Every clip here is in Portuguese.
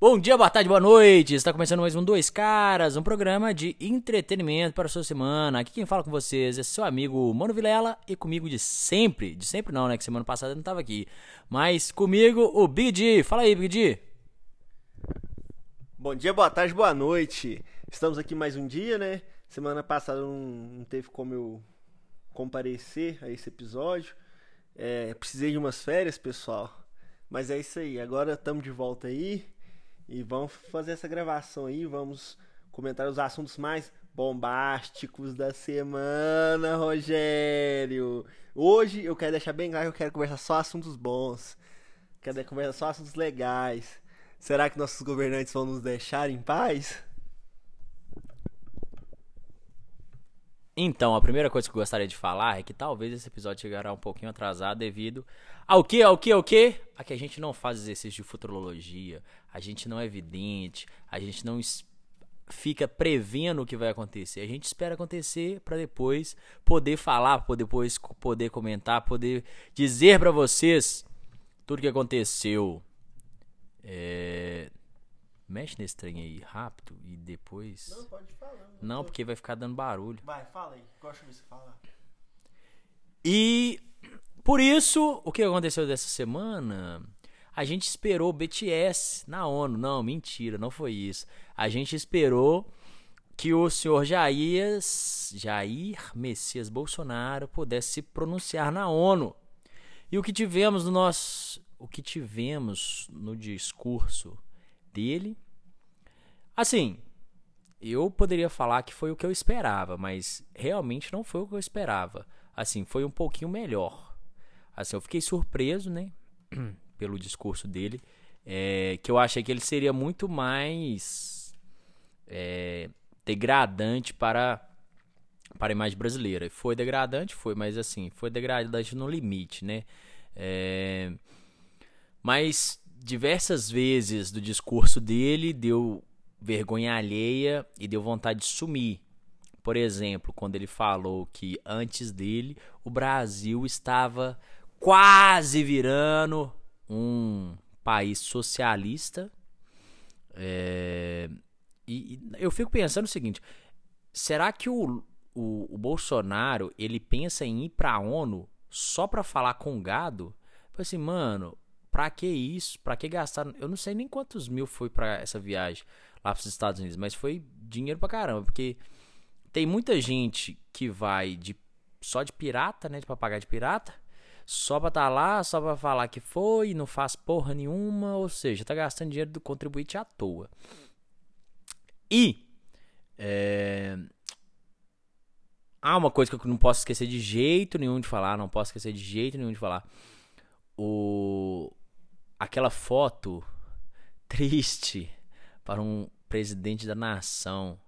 Bom dia, boa tarde, boa noite. Está começando mais um Dois Caras, um programa de entretenimento para a sua semana. Aqui quem fala com vocês é seu amigo Mano Vilela e comigo de sempre. De sempre não, né? Que semana passada eu não estava aqui. Mas comigo o Big D. Fala aí, Big D. Bom dia, boa tarde, boa noite. Estamos aqui mais um dia, né? Semana passada não, não teve como eu comparecer a esse episódio. É, precisei de umas férias, pessoal. Mas é isso aí. Agora estamos de volta aí. E vamos fazer essa gravação aí, vamos comentar os assuntos mais bombásticos da semana, Rogério. Hoje eu quero deixar bem claro que eu quero conversar só assuntos bons. Quero conversar só assuntos legais. Será que nossos governantes vão nos deixar em paz? Então, a primeira coisa que eu gostaria de falar é que talvez esse episódio chegará um pouquinho atrasado devido ao que, ao que, ao que? A que a gente não faz exercício de futurologia, a gente não é evidente, a gente não fica prevendo o que vai acontecer. A gente espera acontecer para depois poder falar, para depois poder comentar, poder dizer para vocês tudo que aconteceu. É... Mexe nesse trem aí rápido e depois. Não, pode falar. Não, porque vai ficar dando barulho. Vai, fala aí. Gosto de você falar. E por isso, o que aconteceu dessa semana? A gente esperou o BTS na ONU. Não, mentira, não foi isso. A gente esperou que o senhor Jair, Jair Messias Bolsonaro pudesse se pronunciar na ONU. E o que tivemos no nosso, o que tivemos no discurso dele. Assim, eu poderia falar que foi o que eu esperava, mas realmente não foi o que eu esperava. Assim, foi um pouquinho melhor. Assim, eu fiquei surpreso, né, pelo discurso dele, é, que eu achei que ele seria muito mais é, degradante para para a imagem brasileira. Foi degradante, foi, mas assim, foi degradante no limite, né? É, mas diversas vezes do discurso dele deu vergonha alheia e deu vontade de sumir. Por exemplo, quando ele falou que antes dele o Brasil estava quase virando um país socialista. É... E, e, eu fico pensando o seguinte: será que o, o, o Bolsonaro ele pensa em ir para a ONU só para falar com gado? Tipo assim, mano, Pra que isso? Pra que gastar? Eu não sei nem quantos mil foi para essa viagem lá pros Estados Unidos, mas foi dinheiro pra caramba, porque tem muita gente que vai de só de pirata, né, de papagaio de pirata, só pra tá lá, só pra falar que foi, não faz porra nenhuma, ou seja, tá gastando dinheiro do contribuinte à toa. E é... há uma coisa que eu não posso esquecer de jeito nenhum de falar, não posso esquecer de jeito nenhum de falar. O aquela foto triste para um presidente da nação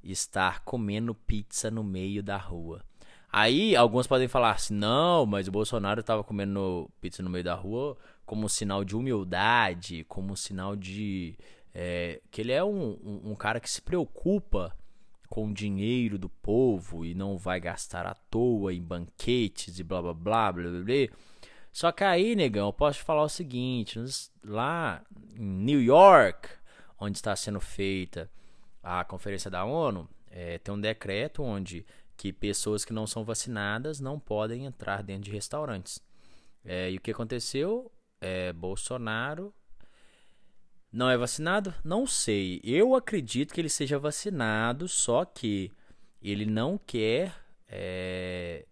estar comendo pizza no meio da rua. Aí alguns podem falar assim: não, mas o Bolsonaro estava comendo pizza no meio da rua como sinal de humildade, como sinal de. É, que ele é um, um, um, cara que se preocupa com o dinheiro do povo e não vai gastar à toa em banquetes e blá blá blá blá blá. blá. Só que aí, negão, eu posso te falar o seguinte: lá em New York, onde está sendo feita a conferência da ONU, é, tem um decreto onde que pessoas que não são vacinadas não podem entrar dentro de restaurantes. É, e o que aconteceu? É, Bolsonaro não é vacinado? Não sei. Eu acredito que ele seja vacinado, só que ele não quer é,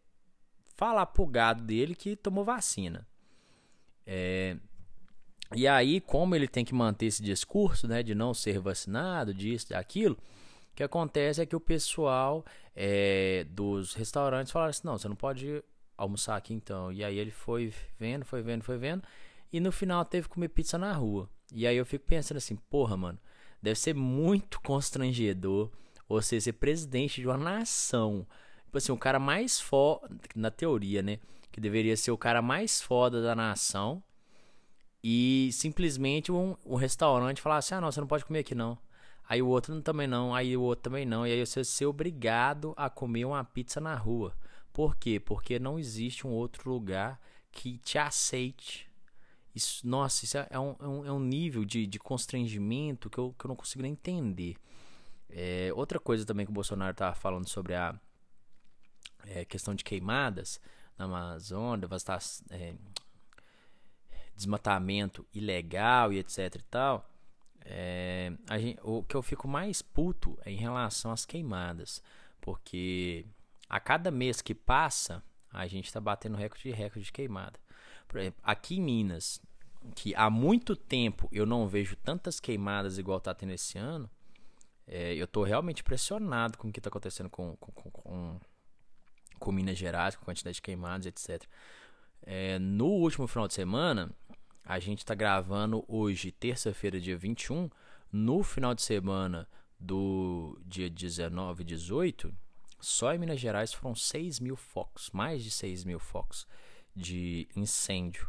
falar pro gado dele que tomou vacina. É, e aí, como ele tem que manter esse discurso, né, de não ser vacinado, disso, daquilo, o que acontece é que o pessoal é, dos restaurantes falaram assim, não, você não pode almoçar aqui então. E aí ele foi vendo, foi vendo, foi vendo, e no final teve que comer pizza na rua. E aí eu fico pensando assim, porra, mano, deve ser muito constrangedor você ser presidente de uma nação tipo assim, o cara mais foda, na teoria, né? Que deveria ser o cara mais foda da nação. E simplesmente um, um restaurante falar assim: ah, não, você não pode comer aqui não. Aí o outro também não, aí o outro também não. E aí você ser obrigado a comer uma pizza na rua. Por quê? Porque não existe um outro lugar que te aceite Isso, nossa, isso é, é um, é um, é um nível de, de constrangimento que eu, que eu não consigo nem entender. É, outra coisa também que o Bolsonaro estava falando sobre a é, questão de queimadas na Amazônia, devastação, é, desmatamento ilegal e etc e tal. É, gente, o que eu fico mais puto é em relação às queimadas, porque a cada mês que passa a gente está batendo recorde de recorde de queimada. Por exemplo, aqui em Minas, que há muito tempo eu não vejo tantas queimadas igual está tendo esse ano, é, eu estou realmente impressionado com o que está acontecendo com, com, com, com, Minas Gerais, com quantidade de queimadas, etc. É, no último final de semana, a gente está gravando hoje, terça-feira, dia 21. No final de semana do dia 19 e 18, só em Minas Gerais foram 6 mil focos, mais de 6 mil focos de incêndio.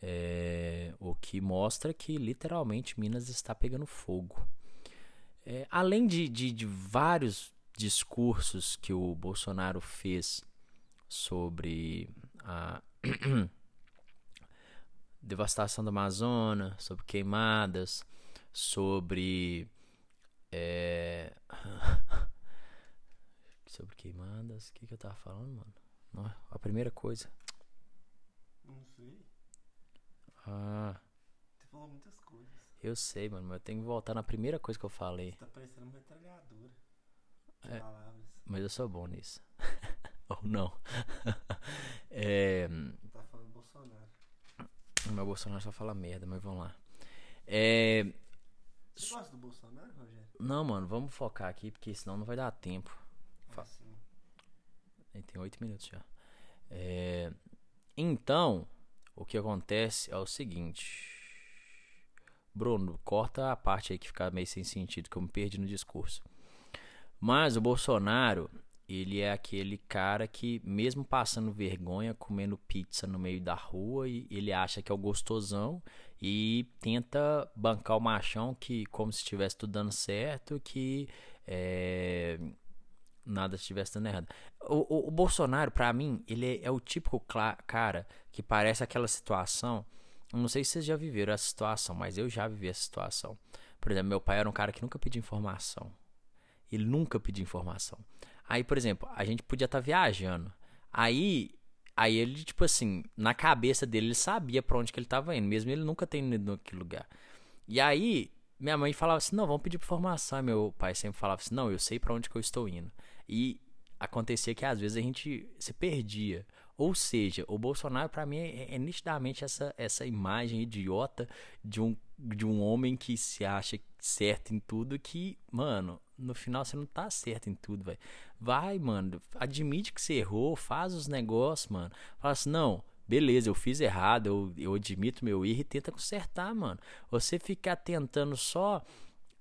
É, o que mostra que literalmente Minas está pegando fogo. É, além de, de, de vários discursos que o Bolsonaro fez sobre a devastação do Amazonas, sobre queimadas, sobre. É... sobre queimadas. O que, que eu tava falando, mano? Não, a primeira coisa. Não sei. Ah. Você falou muitas coisas. Eu sei, mano, mas eu tenho que voltar na primeira coisa que eu falei. Você tá parecendo uma metralhadora. É. Mas eu sou bom nisso. Ou não. é. Tá falando Bolsonaro. O meu Bolsonaro só fala merda, mas vamos lá. É. Você gosta do Bolsonaro, Rogério? Não, mano, vamos focar aqui, porque senão não vai dar tempo. Ah, sim. Tem oito minutos já. É... Então, o que acontece é o seguinte. Bruno, corta a parte aí que fica meio sem sentido, que eu me perdi no discurso. Mas o Bolsonaro, ele é aquele cara que, mesmo passando vergonha, comendo pizza no meio da rua, ele acha que é o gostosão e tenta bancar o machão que, como se estivesse tudo dando certo, que é, nada estivesse dando errado. O, o, o Bolsonaro, para mim, ele é, é o típico cara que parece aquela situação. Não sei se vocês já viveram essa situação, mas eu já vivi essa situação. Por exemplo, meu pai era um cara que nunca pediu informação. Ele nunca pediu informação. Aí, por exemplo, a gente podia estar tá viajando. Aí, aí ele, tipo assim, na cabeça dele, ele sabia para onde que ele estava indo, mesmo ele nunca tendo ido naquele lugar. E aí, minha mãe falava assim: não, vamos pedir informação. Meu pai sempre falava assim: não, eu sei para onde que eu estou indo. E acontecia que às vezes a gente se perdia. Ou seja, o Bolsonaro para mim é, é, nitidamente essa, essa imagem idiota de um, de um homem que se acha certo em tudo que, mano, no final você não tá certo em tudo, velho. Vai, mano, admite que você errou, faz os negócios, mano. Fala assim, não, beleza, eu fiz errado, eu, eu admito meu erro e tenta consertar, mano. Você ficar tentando só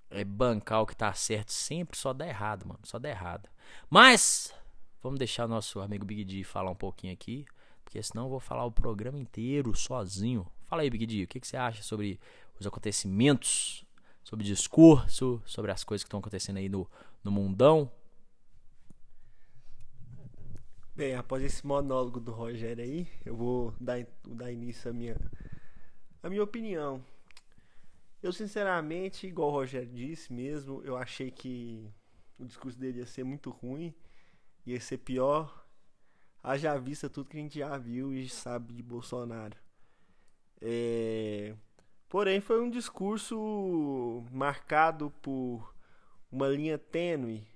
é, bancar o que tá certo sempre, só dá errado, mano, só dá errado. Mas, vamos deixar nosso amigo Big D falar um pouquinho aqui, porque senão eu vou falar o programa inteiro sozinho. Fala aí, Big D, o que, que você acha sobre os acontecimentos, sobre discurso, sobre as coisas que estão acontecendo aí no, no mundão? Bem, após esse monólogo do Rogério aí, eu vou dar, dar início à minha, à minha opinião. Eu, sinceramente, igual o Rogério disse mesmo, eu achei que o discurso dele ia ser muito ruim, ia ser pior. Haja vista tudo que a gente já viu e sabe de Bolsonaro. É... Porém, foi um discurso marcado por uma linha tênue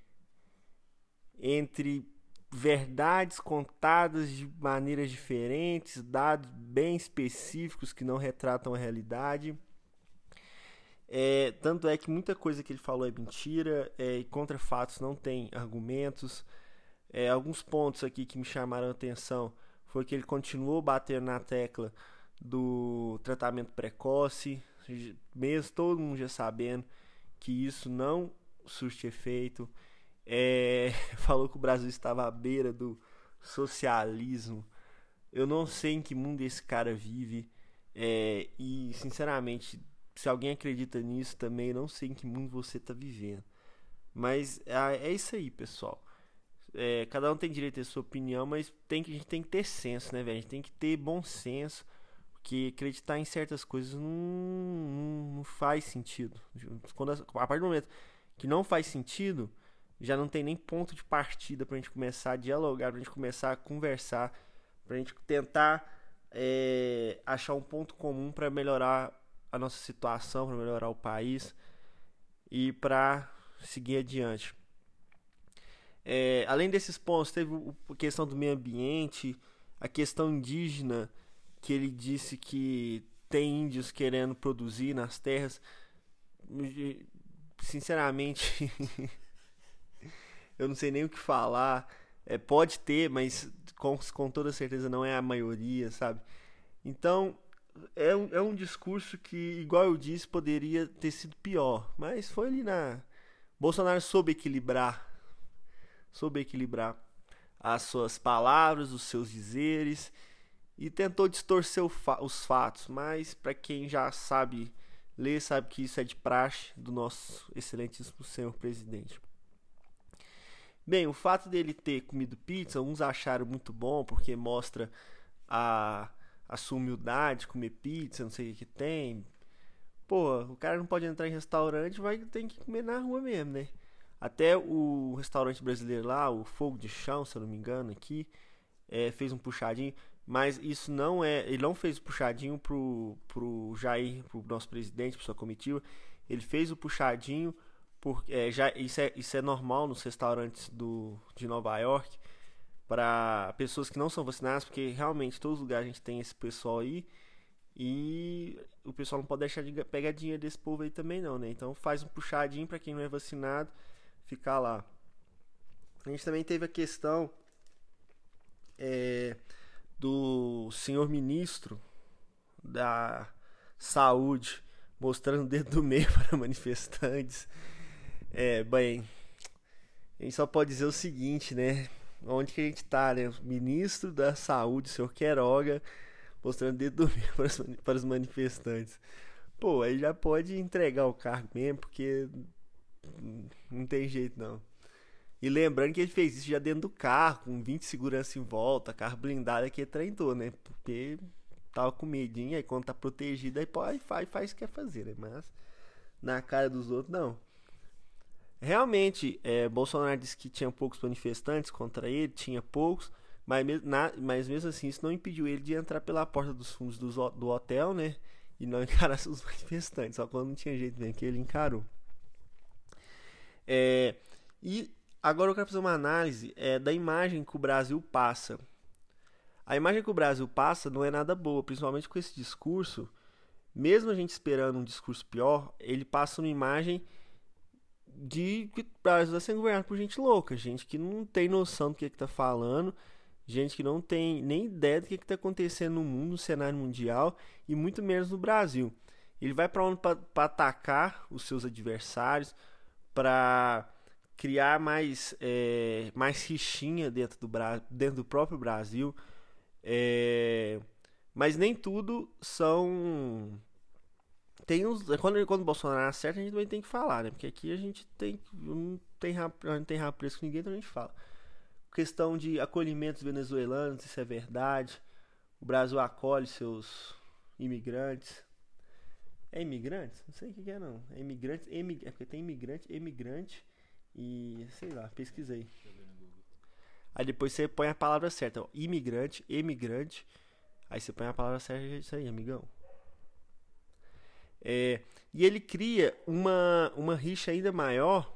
entre verdades contadas de maneiras diferentes, dados bem específicos que não retratam a realidade. É, tanto é que muita coisa que ele falou é mentira, é, e contra fatos não tem argumentos. É, alguns pontos aqui que me chamaram a atenção foi que ele continuou batendo na tecla do tratamento precoce, mesmo todo mundo já sabendo que isso não surte efeito é, falou que o Brasil estava à beira do socialismo. Eu não sei em que mundo esse cara vive. É, e, sinceramente, se alguém acredita nisso também, eu não sei em que mundo você está vivendo. Mas é, é, isso aí, pessoal. É, cada um tem direito a sua opinião, mas tem que, a gente tem que ter senso, né, velho? A gente tem que ter bom senso. Porque acreditar em certas coisas não, não, não faz sentido. Quando, a partir do momento que não faz sentido, já não tem nem ponto de partida pra gente começar a dialogar, pra gente começar a conversar, pra gente tentar é, achar um ponto comum para melhorar a nossa situação, para melhorar o país e para seguir adiante. É, além desses pontos, teve a questão do meio ambiente, a questão indígena, que ele disse que tem índios querendo produzir nas terras. Sinceramente, eu não sei nem o que falar. É, pode ter, mas com, com toda certeza não é a maioria, sabe? Então, é um, é um discurso que, igual eu disse, poderia ter sido pior. Mas foi ali na. Bolsonaro soube equilibrar. Soube equilibrar as suas palavras, os seus dizeres e tentou distorcer fa os fatos. Mas, para quem já sabe ler, sabe que isso é de praxe do nosso excelentíssimo senhor presidente. Bem, o fato dele ter comido pizza, uns acharam muito bom porque mostra a, a sua humildade, comer pizza, não sei o que, que tem. Pô, o cara não pode entrar em restaurante, vai ter que comer na rua mesmo, né? Até o restaurante brasileiro lá, o Fogo de Chão, se eu não me engano, aqui, é, fez um puxadinho. Mas isso não é. Ele não fez o puxadinho pro, pro Jair, pro nosso presidente, pro sua comitiva. Ele fez o puxadinho porque é, já isso é, isso é normal nos restaurantes do, de Nova York para pessoas que não são vacinadas, porque realmente todos os lugares a gente tem esse pessoal aí e o pessoal não pode deixar de pegar dinheiro desse povo aí também não, né? Então faz um puxadinho para quem não é vacinado ficar lá. A gente também teve a questão é, do senhor ministro da saúde mostrando o dedo do meio para manifestantes é, bem, a gente só pode dizer o seguinte, né? Onde que a gente tá, né? O ministro da Saúde, o senhor Queiroga, mostrando dedo do meio para os, para os manifestantes. Pô, aí já pode entregar o cargo mesmo, porque não tem jeito não. E lembrando que ele fez isso já dentro do carro, com 20 segurança em volta, carro blindado que ele treinou, né? Porque tava com medinho, aí quando tá protegido, aí pode, faz, faz o que quer fazer, né? Mas na cara dos outros, não. Realmente, é, Bolsonaro disse que tinha poucos manifestantes contra ele, tinha poucos, mas, na, mas mesmo assim isso não impediu ele de entrar pela porta dos fundos do, do hotel, né? E não encarar os manifestantes, só quando não tinha jeito mesmo que ele encarou. É, e agora eu quero fazer uma análise é, da imagem que o Brasil passa. A imagem que o Brasil passa não é nada boa, principalmente com esse discurso. Mesmo a gente esperando um discurso pior, ele passa uma imagem de que o Brasil está sendo governado por gente louca, gente que não tem noção do que está falando, gente que não tem nem ideia do que está acontecendo no mundo, no cenário mundial e muito menos no Brasil. Ele vai para onde para atacar os seus adversários, para criar mais, é, mais rixinha dentro do, dentro do próprio Brasil. É, mas nem tudo são tem uns. Quando, quando o Bolsonaro acerta, a gente também tem que falar, né? Porque aqui a gente tem. Não tem, não tem rapaz com ninguém, então a gente fala. Questão de acolhimentos venezuelanos, isso é verdade. O Brasil acolhe seus imigrantes. É imigrantes? Não sei o que é não. É imigrantes, é porque tem imigrante, imigrante e sei lá, pesquisei. Aí depois você põe a palavra certa, ó. imigrante, emigrante. Aí você põe a palavra certa e é isso aí, amigão. É, e ele cria uma, uma rixa ainda maior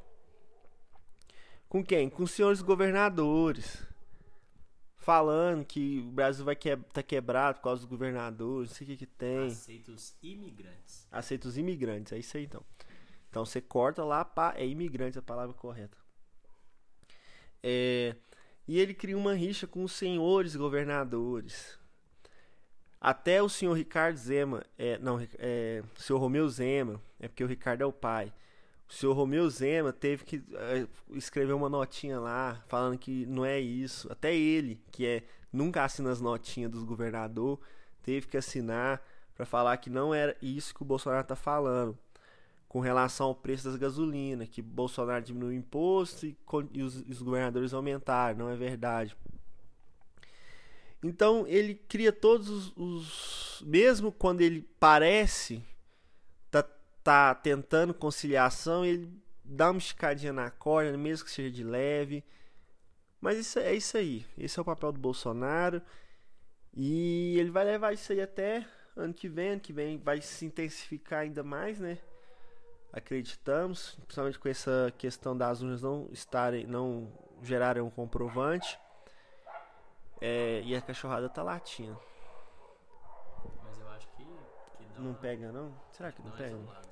com quem? Com os senhores governadores. Falando que o Brasil vai que, tá quebrado por causa dos governadores, não sei o que, que tem. Aceita os imigrantes. Aceita os imigrantes, é isso aí então. Então você corta lá, pá, é imigrantes a palavra correta. É, e ele cria uma rixa com os senhores governadores. Até o senhor Ricardo Zema, é, não, é, o senhor Romeu Zema, é porque o Ricardo é o pai. O senhor Romeu Zema teve que é, escrever uma notinha lá, falando que não é isso. Até ele, que é nunca assina as notinhas dos governador, teve que assinar para falar que não era isso que o Bolsonaro está falando com relação ao preço das gasolinas, que Bolsonaro diminuiu o imposto e, e os, os governadores aumentaram, não é verdade. Então ele cria todos os, os, mesmo quando ele parece tá, tá tentando conciliação, ele dá uma esticadinha na corda, mesmo que seja de leve. Mas isso é isso aí. Esse é o papel do Bolsonaro. E ele vai levar isso aí até ano que vem. Ano que vem vai se intensificar ainda mais, né? Acreditamos, principalmente com essa questão das urnas não estarem, não gerarem um comprovante. É, e a cachorrada tá latindo. Mas eu acho que, que não, Não pega não? Será que não, não é pega? isolado.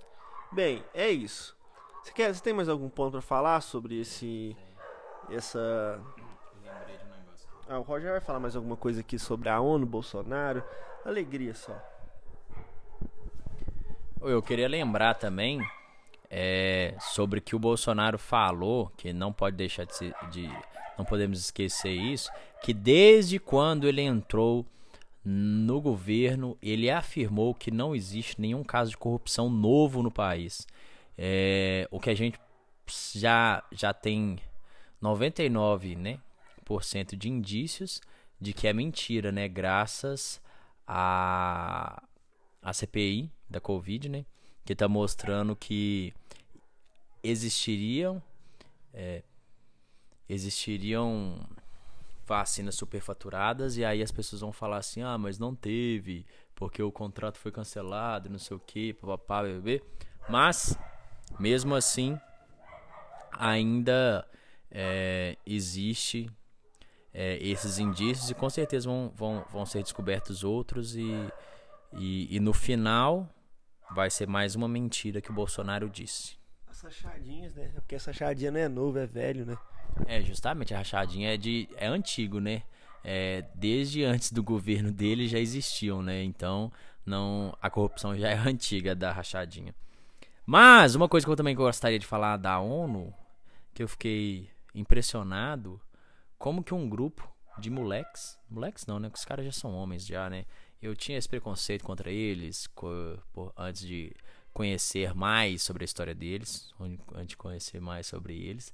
Bem, é isso. Você, quer, você tem mais algum ponto pra falar sobre esse. Tem. Essa. Lembrei de um negócio. Ah, o Roger vai falar mais alguma coisa aqui sobre a ONU, Bolsonaro. Alegria só. Eu queria lembrar também é, sobre o que o Bolsonaro falou, que não pode deixar de, ser, de não podemos esquecer isso, que desde quando ele entrou no governo, ele afirmou que não existe nenhum caso de corrupção novo no país. É, o que a gente já, já tem 99, né, por cento de indícios de que é mentira, né, graças a a CPI da Covid, né, que está mostrando que existiriam é, existiriam vacinas superfaturadas e aí as pessoas vão falar assim, ah, mas não teve, porque o contrato foi cancelado, não sei o que, papapá, bebê. Mas, mesmo assim, ainda é, existe é, esses indícios e com certeza vão, vão, vão ser descobertos outros e, e, e no final vai ser mais uma mentira que o Bolsonaro disse. As rachadinhas, né? Porque essa rachadinha não é novo, é velho, né? É, justamente, a rachadinha é, de, é antigo, né? É, desde antes do governo dele já existiam, né? Então, não a corrupção já é antiga da rachadinha. Mas, uma coisa que eu também gostaria de falar da ONU, que eu fiquei impressionado, como que um grupo de moleques, moleques não, né? Porque os caras já são homens já, né? Eu tinha esse preconceito contra eles por- antes de conhecer mais sobre a história deles, antes de conhecer mais sobre eles.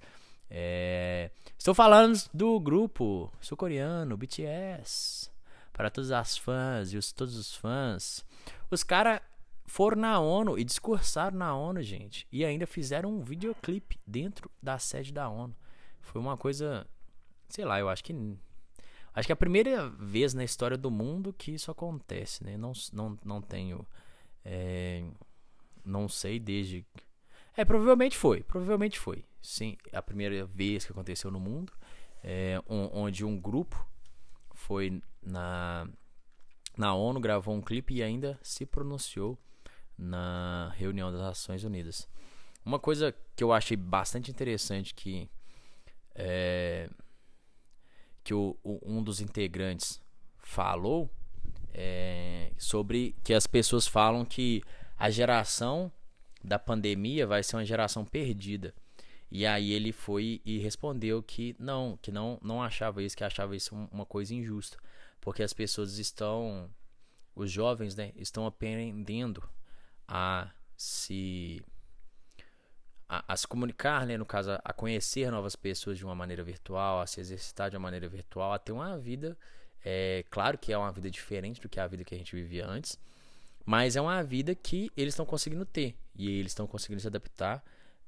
É, Estou falando do grupo sul-coreano, BTS. Para todas as fãs e os, todos os fãs. Os caras foram na ONU e discursaram na ONU, gente. E ainda fizeram um videoclipe dentro da sede da ONU. Foi uma coisa. Sei lá, eu acho que. Acho que é a primeira vez na história do mundo que isso acontece, né? Não, não, não tenho. é, não sei desde. É, provavelmente foi. Provavelmente foi. Sim, a primeira vez que aconteceu no mundo. é, on- onde um grupo foi na, na ONU, gravou um clipe e ainda se pronunciou na reunião das Nações Unidas. Uma coisa que eu achei bastante interessante que é, que o, o- um dos integrantes falou é, sobre que as pessoas falam que a geração da pandemia vai ser uma geração perdida. E aí ele foi e respondeu que não, que não, não achava isso, que achava isso um- uma coisa injusta, porque as pessoas estão, os jovens, né, estão aprendendo a se a, a se comunicar, né, no caso, a, a conhecer novas pessoas de uma maneira virtual, a se exercitar de uma maneira virtual, a ter uma vida, é claro que é uma vida diferente do que a vida que a gente vivia antes, mas é uma vida que eles estão conseguindo ter e eles estão conseguindo se adaptar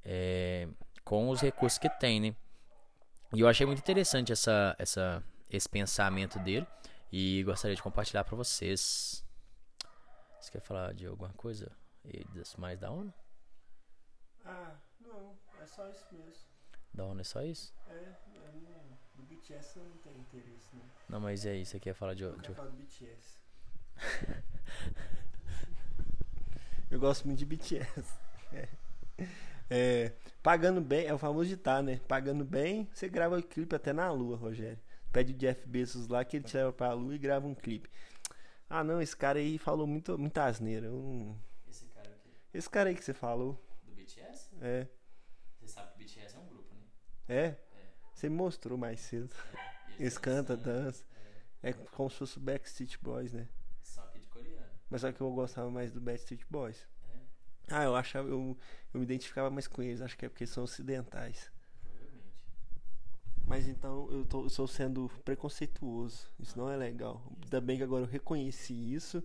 é, com os recursos que tem, né? E eu achei muito interessante essa, essa, esse pensamento dele e gostaria de compartilhar para vocês. Você quer falar de alguma coisa mais da ONU? Ah, não, é só isso mesmo. Da ONU é só isso? É, do BTS eu não tenho interesse, né? Não, mas e aí, você quer falar de, de falar do BTS. eu gosto muito de BTS. É. É, pagando bem, é o famoso ditado, né? Pagando bem, você grava o clipe até na lua, Rogério. Pede o Jeff Bezos lá que ele te leva pra lua e grava um clipe. Ah, não, esse cara aí falou muito, muita asneira. eu Esse cara aqui, Esse cara aí que você falou, do BTS? é. Você sabe que o BTS é um grupo, né? É? Você me mostrou mais cedo. Eles cantam, dançam. É como se fosse o Backstreet Boys, né? Só que de coreano. Mas só que eu gostava mais do Backstreet Boys. Ah, eu achava, eu, eu me identificava mais com eles, acho que é porque são ocidentais. Provavelmente. Mas então eu tô, estou sendo preconceituoso. Isso não é legal. Ainda bem que agora eu reconheci isso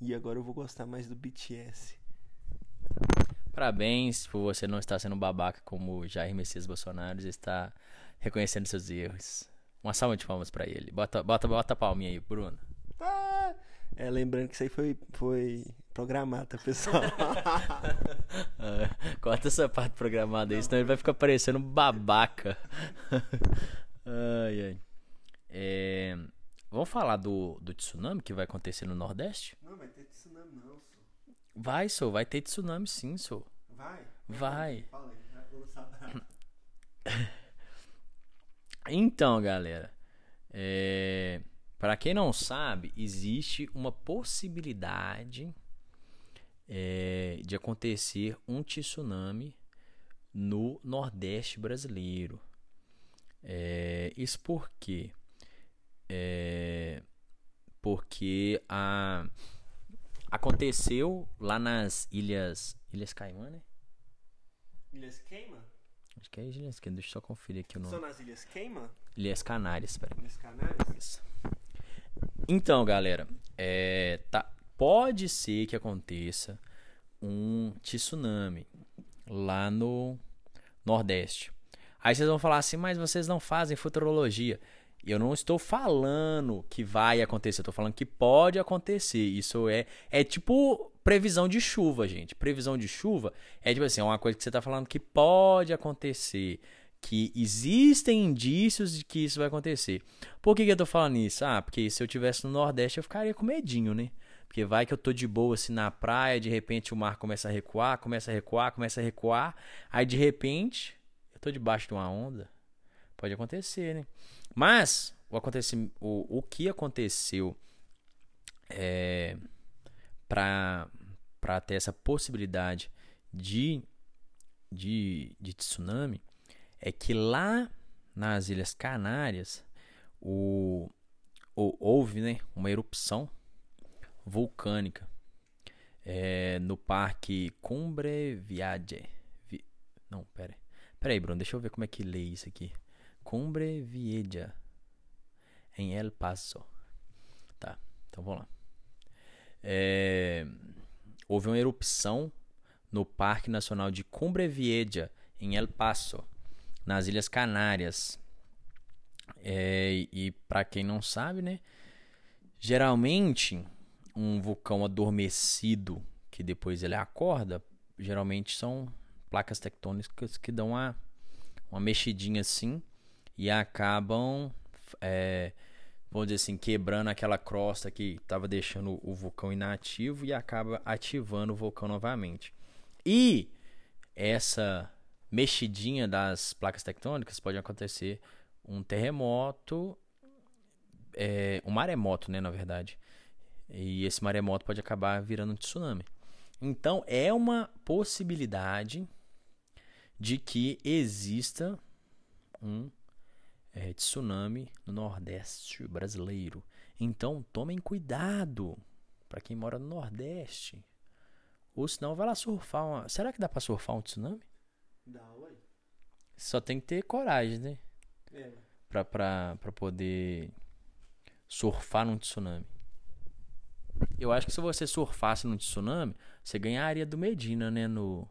e agora eu vou gostar mais do BTS. Parabéns por você não estar sendo babaca como Jair Messias Bolsonaro está reconhecendo seus erros. Uma salva de palmas pra ele. Bota, bota, bota a palminha aí, Bruno. É, lembrando que isso aí foi, foi programado, tá, pessoal? Ah, corta essa parte programada aí, senão ele vai ficar parecendo babaca. ai, ai. É, vamos falar do, do tsunami que vai acontecer no Nordeste? Não, vai ter tsunami não, só. Vai, sou, vai ter tsunami sim, sou. Vai? Vai. Saber. Então, galera, é... para quem não sabe, existe uma possibilidade é, de acontecer um tsunami no Nordeste brasileiro. É, isso por quê? É, porque a, aconteceu lá nas ilhas Ilhas Caimã, né? Ilhas Queima? Acho que é Ilhas Caimã, deixa eu só conferir aqui o nome. São nas Ilhas Queima? Ilhas Canárias, peraí. Ilhas Canárias? Isso. Então, galera, é, tá, pode ser que aconteça um tsunami lá no Nordeste. Aí vocês vão falar assim, mas vocês não fazem futurologia. Eu não estou falando que vai acontecer, eu estou falando que pode acontecer. Isso é é tipo previsão de chuva, gente. Previsão de chuva é tipo assim, é uma coisa que você está falando que pode acontecer, que existem indícios de que isso vai acontecer. Por que, que eu estou falando isso? Ah, porque se eu tivesse no Nordeste eu ficaria com medinho, né? Porque vai que eu tô de boa assim na praia, de repente o mar começa a recuar, começa a recuar, começa a recuar, aí de repente eu tô debaixo de uma onda. Pode acontecer, né? Mas o, aconteci, o, o que aconteceu é, para ter essa possibilidade de, de, de tsunami é que lá nas Ilhas Canárias o, o, houve né, uma erupção vulcânica é, no parque Cumbre Viage. Vi... Não, pera. Pera aí, Bruno, deixa eu ver como é que lê isso aqui. Cumbre Vieja em El Paso. Tá, então vamos lá. É, houve uma erupção no Parque Nacional de Cumbre Vieja em El Paso, nas Ilhas Canárias. É, e para quem não sabe, né? Geralmente um vulcão adormecido que depois ele acorda, geralmente são placas tectônicas que dão uma, uma mexidinha assim e acabam, é, vamos dizer assim, quebrando aquela crosta que estava deixando o vulcão inativo e acaba ativando o vulcão novamente. E essa mexidinha das placas tectônicas pode acontecer um terremoto, é, um maremoto, né, na verdade. E esse maremoto pode acabar virando um tsunami. Então é uma possibilidade de que exista um é, tsunami no Nordeste brasileiro. Então tomem cuidado para quem mora no Nordeste. Ou senão vai lá surfar uma... Será que dá para surfar um tsunami? Dá, ué. Só tem que ter coragem, né? É. Pra, pra, pra poder surfar num tsunami. Eu acho que se você surfasse num tsunami, você ganharia do Medina, né? No...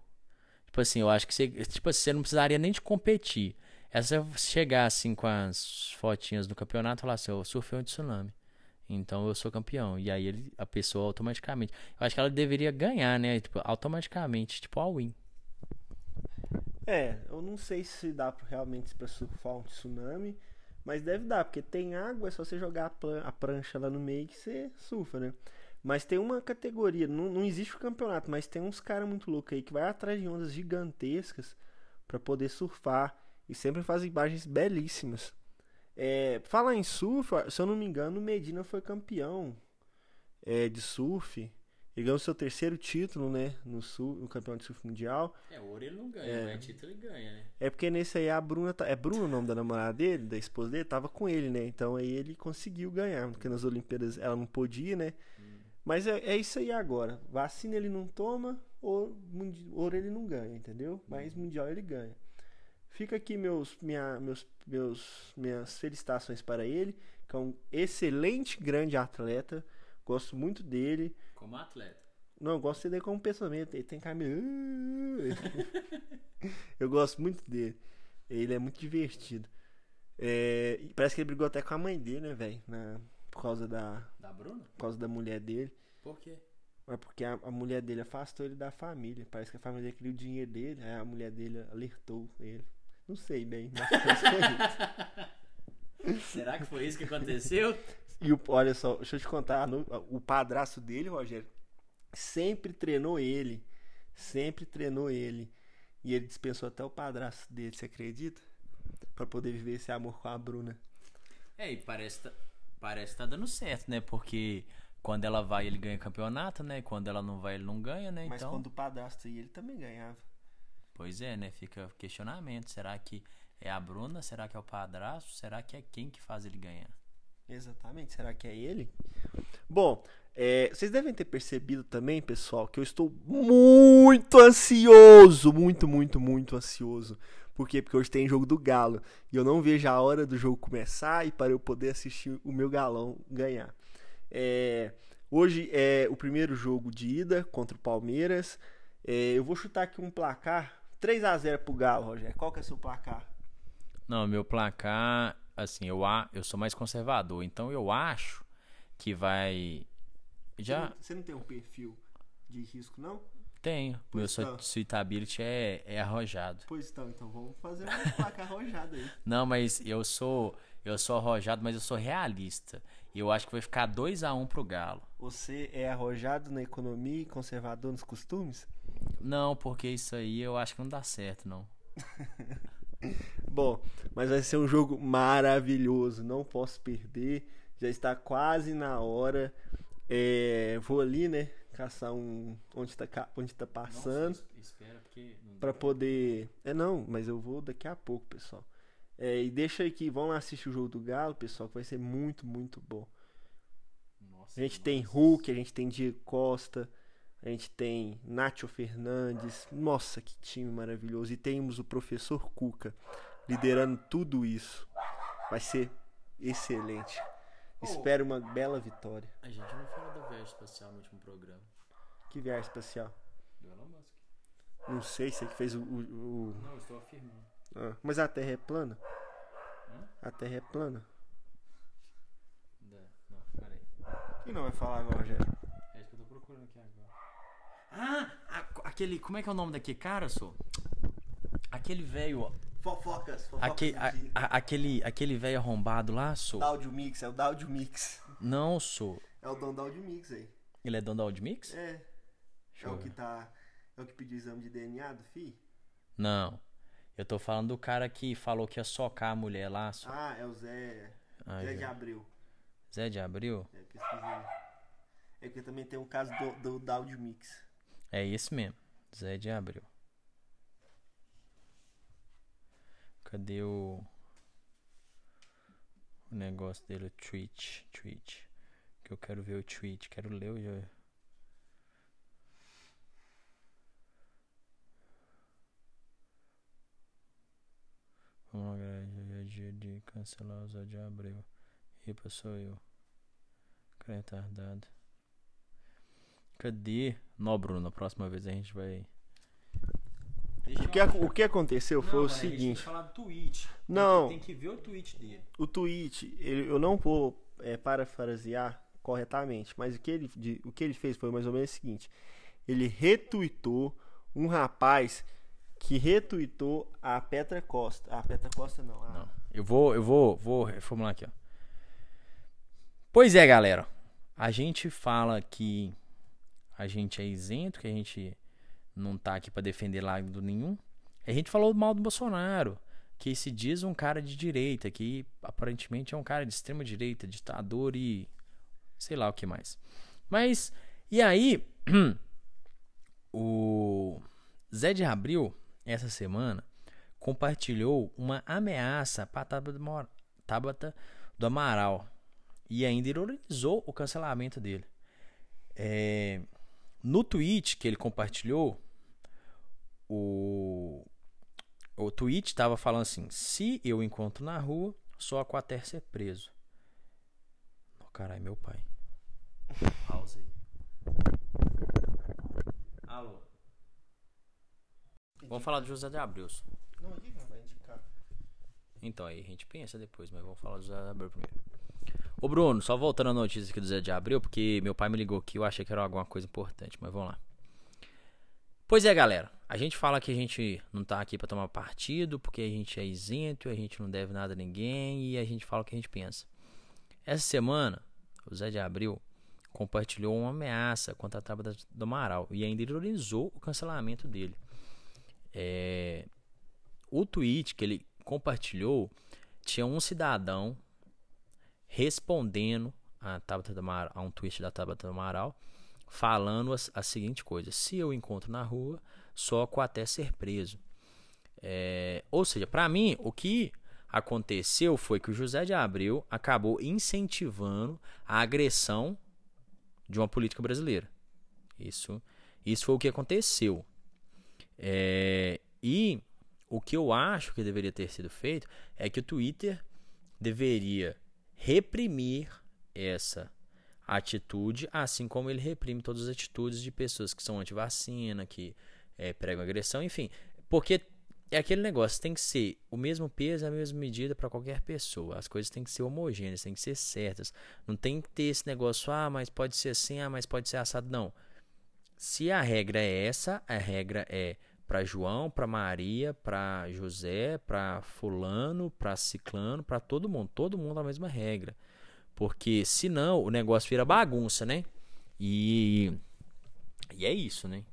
Tipo assim, eu acho que você, tipo assim, você não precisaria nem de competir. É só chegar assim com as fotinhas do campeonato e falar assim, eu surfei um tsunami. Então eu sou campeão. E aí ele, a pessoa automaticamente. Eu acho que ela deveria ganhar, né? Tipo, automaticamente, tipo all win. É, eu não sei se dá realmente pra surfar um tsunami, mas deve dar, porque tem água, é só você jogar a, a prancha lá no meio que você surfa, né? Mas tem uma categoria, não, não existe o campeonato, mas tem uns caras muito loucos aí que vai atrás de ondas gigantescas pra poder surfar e sempre faz imagens belíssimas. É, falar em surf, se eu não me engano, Medina foi campeão é, de surf. Ele ganhou seu terceiro título, né? No, sul, no campeonato de surf mundial. É, ouro ele não ganha, É. mas título ele ganha, né? É porque nesse aí a Bruna. tá- É Bruna o nome da namorada dele, da esposa dele? Tava com ele, né? Então aí ele conseguiu ganhar. Porque nas Olimpíadas ela não podia, né? Mas é, é isso aí agora. Vacina ele não toma, ou mundi- ouro ele não ganha, entendeu? Mas mundial ele ganha. Fica aqui meus, minha, meus, meus, minhas felicitações para ele, que é um excelente grande atleta. Gosto muito dele. Como atleta. Não, eu gosto dele como pensamento. Ele tem cabelo. eu gosto muito dele. Ele é muito divertido. É, parece que ele brigou até com a mãe dele, né, velho? Por causa da. Da Bruna? Por causa da mulher dele. Por quê? É porque a, a mulher dele afastou ele da família. Parece que a família queria o dinheiro dele, aí a mulher dele alertou ele. Não sei bem, mas foi isso. Será que foi isso que aconteceu? E o, olha só, deixa eu te contar, no- o padrasto dele, Rogério, sempre treinou ele. Sempre treinou ele. E ele dispensou até o padrasto dele, você acredita? Pra poder viver esse amor com a Bruna. É, e parece tá, parece tá dando certo, né? Porque quando ela vai, ele ganha campeonato, né? E quando ela não vai, ele não ganha, né? Mas Então, quando o padrasto ia, ele também ganhava. pois é, né? Fica questionamento. Será que é a Bruna? Será que é o padrasto? Será que é quem que faz ele ganhar? Exatamente, será que é ele? Bom, é, vocês devem ter percebido também, pessoal, que eu estou muito ansioso, muito, muito, muito ansioso. Por quê? Porque hoje tem jogo do Galo e eu não vejo a hora do jogo começar e para eu poder assistir o meu galão ganhar. É, hoje é o primeiro jogo de ida contra o Palmeiras. É, eu vou chutar aqui um placar 3 a 0 pro Galo, Rogério. Qual que é o seu placar? Não, meu placar, assim, eu, a- eu sou mais conservador. Então eu acho que vai. Você Já não, você não tem um perfil de risco, não? tenho. Meu Pois tá. suitability é, é arrojado. Pois então, então vamos fazer um placar arrojado aí. Não, mas eu sou. Eu sou arrojado, mas eu sou realista. E eu acho que vai ficar 2 a 1 pro Galo. Você é arrojado na economia e conservador nos costumes? Não, porque isso aí eu acho que não dá certo, não. Bom, mas vai ser um jogo maravilhoso, não posso perder. Já está quase na hora. É, vou ali, né? Caçar um. Onde tá, ca- onde tá passando. Pra poder. É não, mas eu vou daqui a pouco, pessoal. É, e deixa aqui, vão lá assistir o jogo do Galo, pessoal, que vai ser muito, muito bom. Nossa, A gente tem Hulk, a gente tem Diego Costa, a gente tem Nacho Fernandes. Nossa, que time maravilhoso. E temos o professor Cuca liderando tudo isso. Vai ser excelente. Espero uma bela vitória. A gente não falou da viagem espacial no último programa. Que viagem espacial. Do Elon Musk. Não sei se é que fez o. o- o- Não, estou afirmando. Ah, mas a Terra é plana? Hã? A Terra é plana. Não, peraí. Quem não vai falar agora, Rogério? É isso que eu tô procurando aqui agora. Ah, aquele. Como é que é o nome daquele cara, sou? Aquele velho. Fofocas, fofocas Aque, a- a- aquele aquele velho arrombado lá, sou. Daudio Mix, é o Daudio Mix. Não, sou. É o dono da Audio Mix aí. Ele é dono da? É. Deixa É eu o que tá. É o que pediu exame de DNA do FI? Não. Eu tô falando do cara que falou que ia socar a mulher lá. só. Ah, é o Zé. Ah, Zé de. Abril. Zé de Abril? É, pesquisei. É porque também tem um caso do, do, da Audio Mix. É esse mesmo. Zé de Abril. Cadê o. O negócio dele, o tweet. Tweet. Que eu quero ver o tweet. Quero ler o. Vamos lá, galera. Hoje é dia de cancelar o Zé de Abril. Ripa sou eu. Cara retardado. Cadê? Não, Bruno, na próxima vez a gente vai. O que, o que aconteceu foi o seguinte. falar do tweet. Não. Tem que ver o tweet dele. O tweet, ele- eu não vou é, parafrasear corretamente, mas o que, ele, de- o que ele fez foi mais ou menos o seguinte: ele retweetou um rapaz que retweetou a Petra Costa. A Petra Costa não, a- Não. Eu vou, eu vou, vou reformular aqui, ó. Pois é, galera. A gente fala que a gente é isento, que a gente não tá aqui pra defender lado nenhum. A gente falou mal do Bolsonaro, que se diz um cara de direita, que aparentemente é um cara de extrema direita, ditador e sei lá o que mais. Mas e aí o Zé de Abril essa semana compartilhou uma ameaça para Tabata do Amaral e ainda ironizou o cancelamento dele. É, no tweet que ele compartilhou, o, o tweet tava falando assim: se eu encontro na rua, só a Quater ser preso. Oh, caralho, meu pai. Pausa aí. Alô. Vamos falar do José de Abreu. Não, aqui vai indicar. Então aí a gente pensa depois, mas vamos falar do José de Abreu primeiro. Ô Bruno, só voltando à notícia aqui do José de Abreu, porque meu pai me ligou aqui, eu achei que era alguma coisa importante, mas vamos lá. Pois é, galera. A gente fala que a gente não tá aqui para tomar partido, porque a gente é isento, a gente não deve nada a ninguém e a gente fala o que a gente pensa. Essa semana, o Zé de Abril compartilhou uma ameaça contra a Tábua do Amaral e ainda ironizou o cancelamento dele. É... O tweet que ele compartilhou tinha um cidadão respondendo a, Tabata Amaral, a um tweet da Tabata Amaral falando a, a seguinte coisa: se eu encontro na rua, soco até ser preso. É, ou seja, para mim, o que aconteceu foi que o José de Abreu acabou incentivando a agressão de uma política brasileira. Isso, isso foi o que aconteceu. É, e o que eu acho que deveria ter sido feito é que o Twitter deveria reprimir essa atitude, assim como ele reprime todas as atitudes de pessoas que são anti-vacina, que é, pregam agressão, enfim. Porque é aquele negócio, tem que ser o mesmo peso, a mesma medida para qualquer pessoa. As coisas têm que ser homogêneas, têm que ser certas. Não tem que ter esse negócio, ah, mas pode ser assim, ah, mas pode ser assado. Não. Se a regra é essa, a regra é para João, para Maria, para José, para fulano, para ciclano, para todo mundo, todo mundo a mesma regra. Porque senão o negócio vira bagunça, né? E e é isso, né?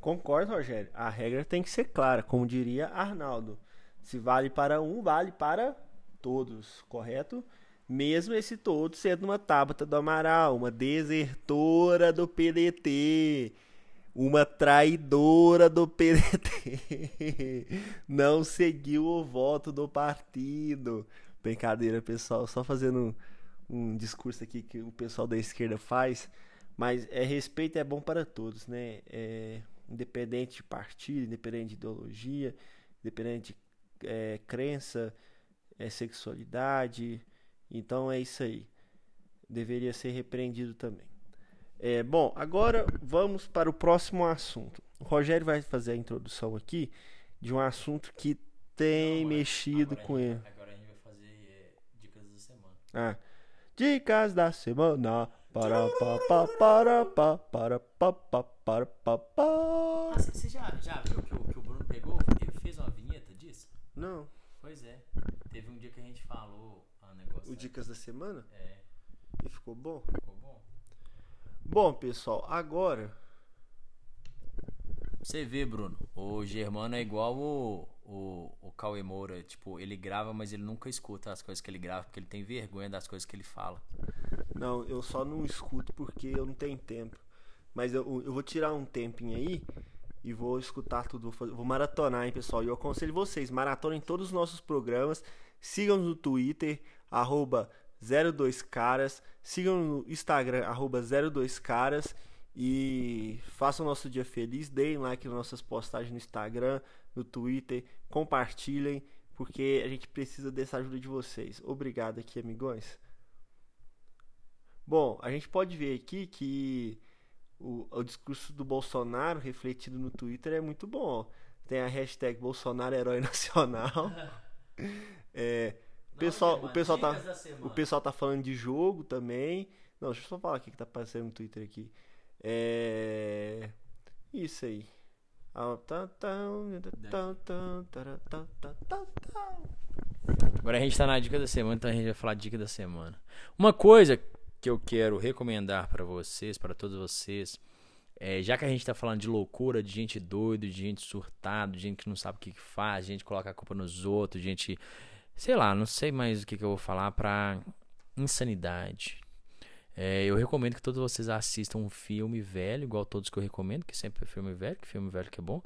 Concordo, Rogério. A regra tem que ser clara, como diria Arnaldo. Se vale para um, vale para todos, correto? Mesmo esse todo sendo uma Tabata do Amaral, uma desertora do PDT, uma traidora do PDT, não seguiu o voto do partido. Brincadeira, pessoal, só fazendo um, um discurso aqui que o pessoal da esquerda faz, mas é respeito é bom para todos, né? É, independente de partido, independente de ideologia, independente de é, crença, é, sexualidade, então é isso aí. Deveria ser repreendido também. É, bom, agora vamos para o próximo assunto. O Rogério vai fazer a introdução aqui de um assunto que tem Não, mexido com ele. Agora a gente vai fazer é, dicas da semana. Ah, dicas da semana. Para pa pa para pa para pa pa para pa pa. Ah, você já, já viu que o, que o Bruno pegou? Ele fez uma vinheta disso? Não. Pois é. Teve um dia que a gente falou O Dicas da Semana? É. E ficou bom? Ficou bom. Bom, pessoal, agora. Você vê, Bruno, o Germano é igual o, o, o Cauê Moura. Tipo, ele grava, mas ele nunca escuta as coisas que ele grava, porque ele tem vergonha das coisas que ele fala. Não, eu só não escuto porque eu não tenho tempo. Mas eu, eu vou tirar um tempinho aí e vou escutar tudo. Vou maratonar, hein, pessoal. E eu aconselho vocês, maratonem todos os nossos programas. Sigam-nos no Twitter, arroba 02caras. Sigam no Instagram, arroba 02caras. E façam nosso dia feliz. Deem like nas nossas postagens no Instagram, no Twitter. Compartilhem, porque a gente precisa dessa ajuda de vocês. Obrigado aqui, amigões. Bom, a gente pode ver aqui que o, o discurso do Bolsonaro refletido no Twitter é muito bom. Tem a hashtag Bolsonaro Herói Nacional. É, pessoal, o pessoal tá, o pessoal tá falando de jogo também. Não, deixa eu só falar aqui que tá aparecendo no Twitter aqui. É isso aí. Agora a gente tá na dica da semana, então a gente vai falar dica da semana. Uma coisa que eu quero recomendar para vocês, para todos vocês, é, já que a gente tá falando de loucura, de gente doida, de gente surtada, de gente que não sabe o que, que faz, gente que coloca a culpa nos outros, gente sei lá, não sei mais o que, que eu vou falar pra insanidade. É, eu recomendo que todos vocês assistam um filme velho, igual todos que eu recomendo, que sempre é filme velho, que filme velho que é bom,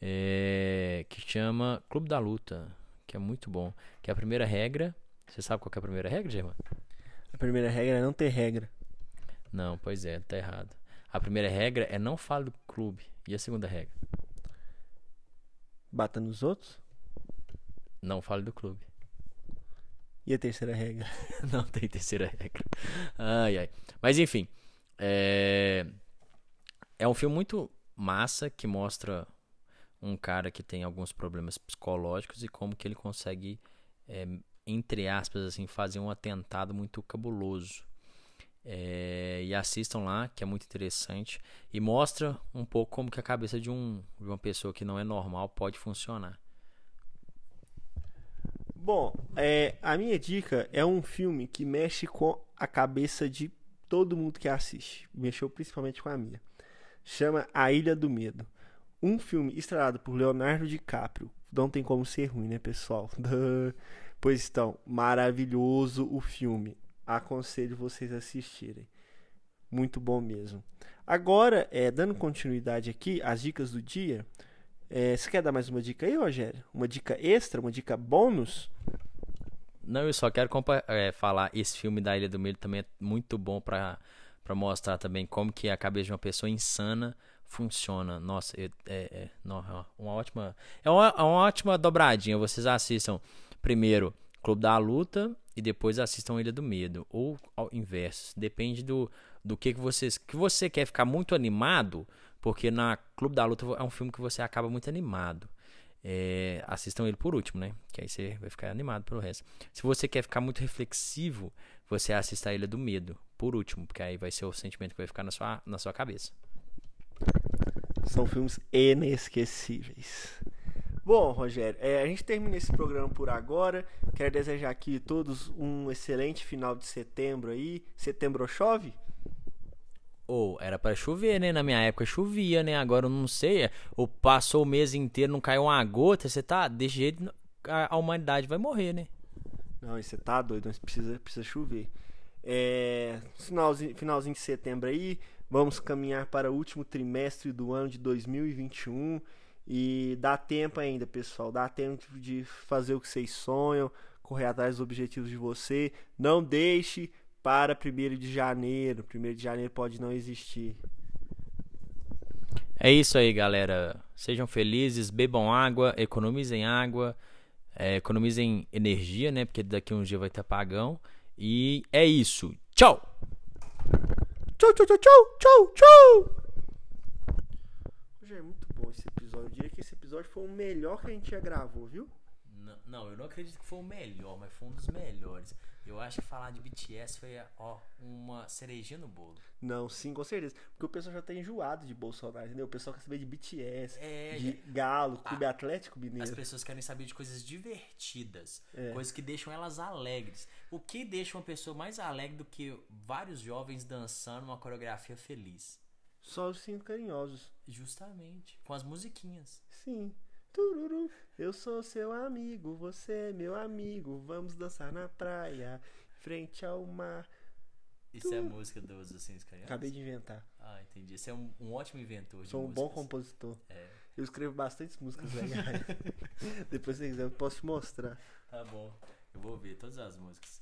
é, que chama Clube da Luta, que é muito bom. Que é a primeira regra. Você sabe qual é a primeira regra, Germano? A primeira regra é não ter regra. Não, pois é, tá errado. A primeira regra é não fale do clube. E a segunda regra? Bata nos outros? Não fale do clube. E a terceira regra? Não tem terceira regra. Ai, ai. Mas enfim. É... é um filme muito massa que mostra um cara que tem alguns problemas psicológicos e como que ele consegue, é, entre aspas, assim, fazer um atentado muito cabuloso. É, e assistam lá, que é muito interessante. E mostra um pouco como que a cabeça de, um, de uma pessoa que não é normal pode funcionar. Bom, é, a minha dica é um filme que mexe com a cabeça de todo mundo que assiste. Mexeu principalmente com a minha. Chama A Ilha do Medo. Um filme estrelado por Leonardo DiCaprio. Não tem como ser ruim, né, pessoal? pois então, maravilhoso o filme. Aconselho vocês a assistirem. Muito bom mesmo. Agora, é, dando continuidade aqui, as dicas do dia. É, você quer dar mais uma dica aí, Rogério? Uma dica extra, uma dica bônus? Não, eu só quero é, falar, esse filme da Ilha do Medo também é muito bom para mostrar também como que a cabeça de uma pessoa insana funciona. Nossa, é, é, é uma ótima. É uma, é uma ótima dobradinha. Vocês assistam primeiro Clube da Luta e depois assistam Ilha do Medo. Ou ao inverso. Depende do, do que, que vocês. Que você quer ficar muito animado. Porque na Clube da Luta é um filme que você acaba muito animado. É, assistam ele por último, né? Que aí você vai ficar animado pelo resto. Se você quer ficar muito reflexivo, você assista a Ilha do Medo por último, porque aí vai ser o sentimento que vai ficar na sua, na sua cabeça. São filmes inesquecíveis. Bom, Rogério, é, a gente termina esse programa por agora. Quero desejar aqui a todos um excelente final de setembro aí. Setembro chove? Ou oh, era para chover, né? Na minha época chovia, né? Agora eu não sei. Ou passou o mês inteiro, não caiu uma gota. Você tá. Desse jeito a, humanidade vai morrer, né? Não, você tá doido, mas precisa, precisa chover. É, finalzinho, finalzinho de setembro aí, Vamos caminhar para o último trimestre do ano de 2021 e dá tempo ainda, pessoal. Dá tempo de fazer o que vocês sonham, correr atrás dos objetivos de você. Não deixe para 1 de janeiro. 1 de janeiro pode não existir. É isso aí, galera. Sejam felizes, bebam água, economizem água, é, economizem energia, né? Porque daqui a um dia vai ter apagão. E é isso. Tchau! Tchau, tchau, tchau, tchau, tchau, tchau. Hoje é muito bom esse episódio. Eu diria que esse episódio foi o melhor que a gente já gravou, viu? Não, não, eu não acredito que foi o melhor, mas foi um dos melhores. Eu acho que falar de BTS foi, ó, uma cerejinha no bolo. Não, sim, com certeza. Porque o pessoal já tá enjoado de Bolsonaro, entendeu? O pessoal quer saber de BTS, é, de Galo, Clube Atlético Mineiro. As pessoas querem saber de coisas divertidas, é. coisas que deixam elas alegres. O que deixa uma pessoa mais alegre do que vários jovens dançando uma coreografia feliz? Só os cinco carinhosos. Justamente, com as musiquinhas. Sim. Tururu, eu sou seu amigo, você é meu amigo. Vamos dançar na praia, frente ao mar. Isso é a música dos assim, Carinhosos? Acabei de inventar. Ah, entendi. Você é um, um ótimo inventor. Sou um músicas. bom compositor. É. Eu escrevo bastante músicas legais. Depois, se quiser, eu posso te mostrar. Tá bom. Eu vou ver todas as músicas.